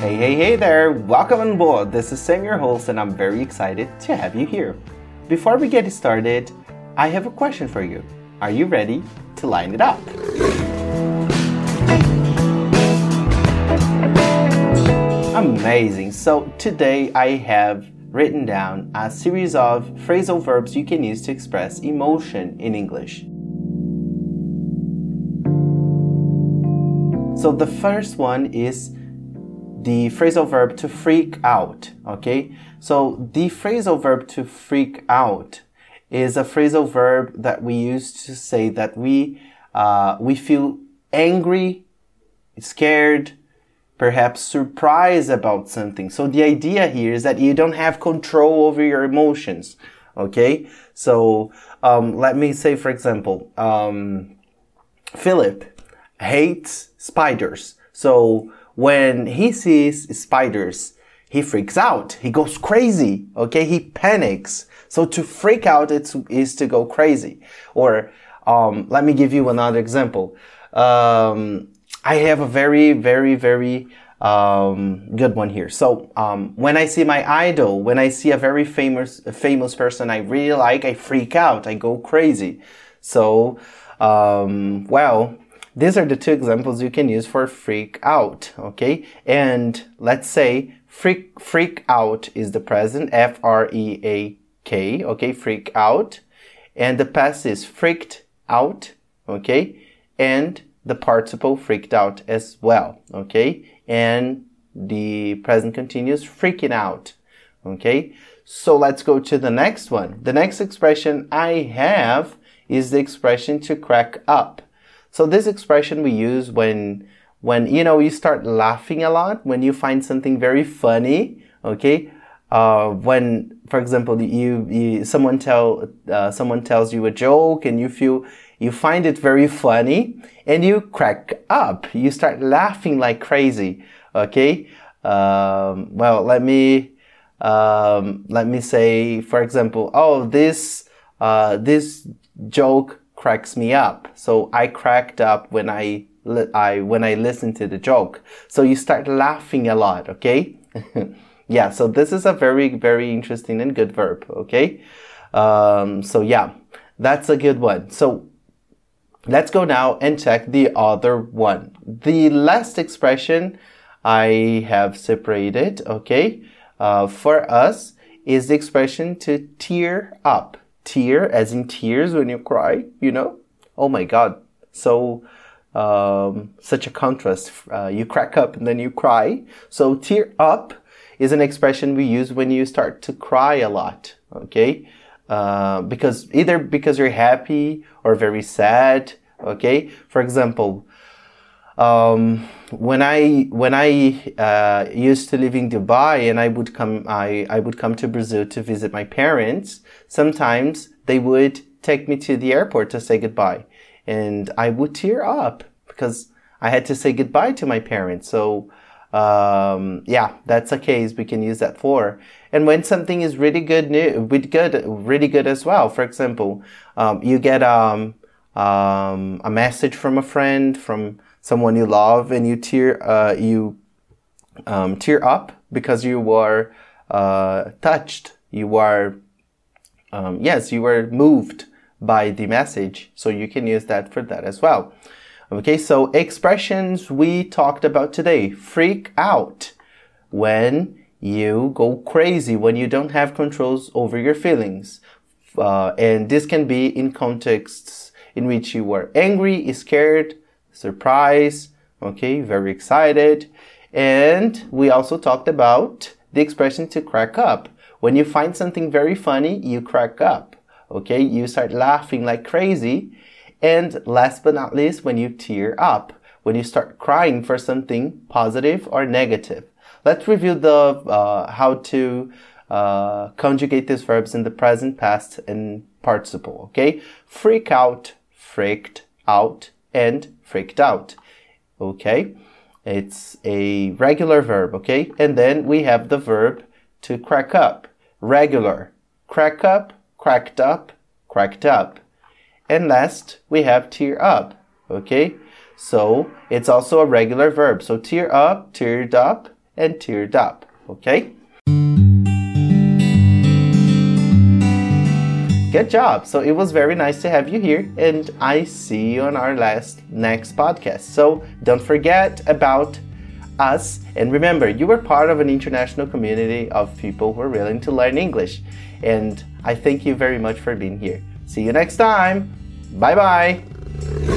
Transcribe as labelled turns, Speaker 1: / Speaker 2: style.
Speaker 1: Hey, hey, hey there! Welcome on board. This is Sam, host, and I'm very excited to have you here. Before we get started, I have a question for you. Are you ready to line it up? Amazing. So today I have written down a series of phrasal verbs you can use to express emotion in English. So the first one is the phrasal verb to freak out. Okay. So the phrasal verb to freak out is a phrasal verb that we use to say that we, uh, we feel angry, scared, perhaps surprised about something. So the idea here is that you don't have control over your emotions. Okay. So, um, let me say, for example, um, Philip hates spiders. So when he sees spiders, he freaks out. He goes crazy. Okay. He panics. So to freak out it's, is to go crazy. Or, um, let me give you another example. Um, I have a very, very, very, um, good one here. So, um, when I see my idol, when I see a very famous, famous person I really like, I freak out. I go crazy. So, um, well, these are the two examples you can use for freak out, okay? And let's say freak, freak out is the present, F-R-E-A-K, okay? Freak out. And the past is freaked out, okay? And the participle freaked out as well, okay? And the present continuous freaking out, okay? So let's go to the next one. The next expression I have is the expression to crack up. So this expression we use when, when, you know, you start laughing a lot, when you find something very funny, okay? Uh, when, for example, you, you someone tell, uh, someone tells you a joke and you feel, you find it very funny and you crack up. You start laughing like crazy, okay? Um, well, let me, um, let me say, for example, oh, this, uh, this joke cracks me up. So I cracked up when I, I, when I listened to the joke. So you start laughing a lot, okay? yeah, so this is a very, very interesting and good verb, okay? Um, so yeah, that's a good one. So let's go now and check the other one. The last expression I have separated, okay, uh, for us is the expression to tear up tear as in tears when you cry, you know? Oh my god. So, um, such a contrast. Uh, you crack up and then you cry. So tear up is an expression we use when you start to cry a lot. Okay. Uh, because either because you're happy or very sad. Okay. For example, um, when I when I uh, used to live in Dubai and I would come I, I would come to Brazil to visit my parents, sometimes they would take me to the airport to say goodbye, and I would tear up because I had to say goodbye to my parents. So um, yeah, that's a case we can use that for. And when something is really good, new, good, really good as well. For example, um, you get um, um, a message from a friend from someone you love and you tear uh, you um, tear up because you are uh, touched. You are um, yes you were moved by the message. So you can use that for that as well. Okay so expressions we talked about today. Freak out when you go crazy when you don't have controls over your feelings. Uh, and this can be in contexts in which you were angry scared surprise, okay, very excited. And we also talked about the expression to crack up. When you find something very funny, you crack up, okay? You start laughing like crazy. And last but not least, when you tear up, when you start crying for something positive or negative. Let's review the uh, how to uh, conjugate these verbs in the present, past, and participle. Okay, freak out, freaked out, and freaked out. Okay. It's a regular verb. Okay. And then we have the verb to crack up. Regular. Crack up, cracked up, cracked up. And last, we have tear up. Okay. So it's also a regular verb. So tear up, teared up, and teared up. Okay? Good job. So it was very nice to have you here, and I see you on our last next podcast. So don't forget about us, and remember, you are part of an international community of people who are willing to learn English. And I thank you very much for being here. See you next time. Bye bye.